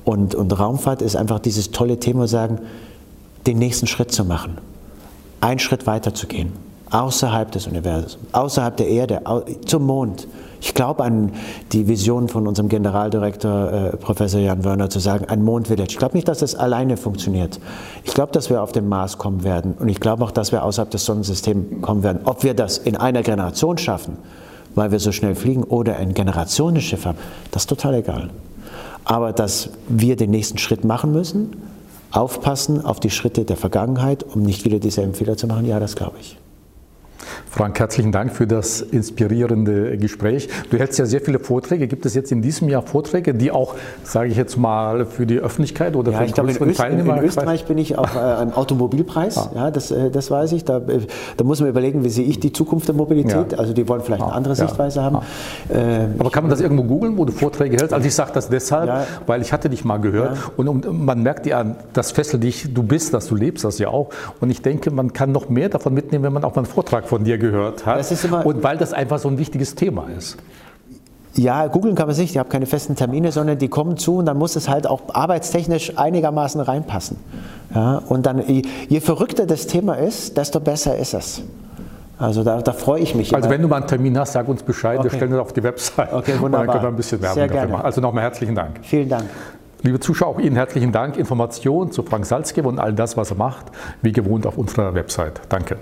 Und, und Raumfahrt ist einfach dieses tolle Thema, sagen, den nächsten Schritt zu machen, einen Schritt weiter zu gehen, außerhalb des Universums, außerhalb der Erde, zum Mond. Ich glaube an die Vision von unserem Generaldirektor äh, Professor Jan Wörner zu sagen, ein Mondvillage. Ich glaube nicht, dass das alleine funktioniert. Ich glaube, dass wir auf den Mars kommen werden und ich glaube auch, dass wir außerhalb des Sonnensystems kommen werden. Ob wir das in einer Generation schaffen, weil wir so schnell fliegen, oder ein Generationenschiff haben, das ist total egal. Aber dass wir den nächsten Schritt machen müssen, aufpassen auf die Schritte der Vergangenheit, um nicht wieder dieselben Fehler zu machen, ja, das glaube ich. Frank, herzlichen Dank für das inspirierende Gespräch. Du hältst ja sehr viele Vorträge. Gibt es jetzt in diesem Jahr Vorträge, die auch, sage ich jetzt mal, für die Öffentlichkeit oder ja, für ich glaube, in, Öst in Österreich bin ich auf äh, Automobilpreis. Ah. Ja, das, äh, das weiß ich. Da, äh, da, muss man überlegen, wie sehe ich die Zukunft der Mobilität. Ja. Also die wollen vielleicht eine ah, andere ja. Sichtweise haben. Ah. Aber kann man das irgendwo googeln, wo du Vorträge hältst? Also ich sage das deshalb, weil ich hatte dich mal gehört und, und, man merkt ja, das fesselt dich, du bist das, du lebst das ja auch. Und ich denke, man kann noch mehr davon mitnehmen, wenn man auch mal einen Vortrag von dir gehört hat. und weil das einfach so ein wichtiges Thema ist. Ja, googeln kann man sich, die haben keine festen Termine, sondern die kommen zu und dann muss es halt auch arbeitstechnisch einigermaßen reinpassen. Ja, und dann, je verrückter das Thema ist, desto besser ist es. Also da, da freue ich mich. Also immer. wenn du mal einen Termin hast, sag uns Bescheid, okay. wir stellen das auf die Website. Okay, wunderbar. dann können wir ein bisschen Werbung Sehr dafür machen. Also nochmal herzlichen Dank. Vielen Dank. Liebe Zuschauer, auch Ihnen herzlichen Dank. Informationen zu Frank Salzgeber und all das, was er macht, wie gewohnt auf unserer Website. Danke.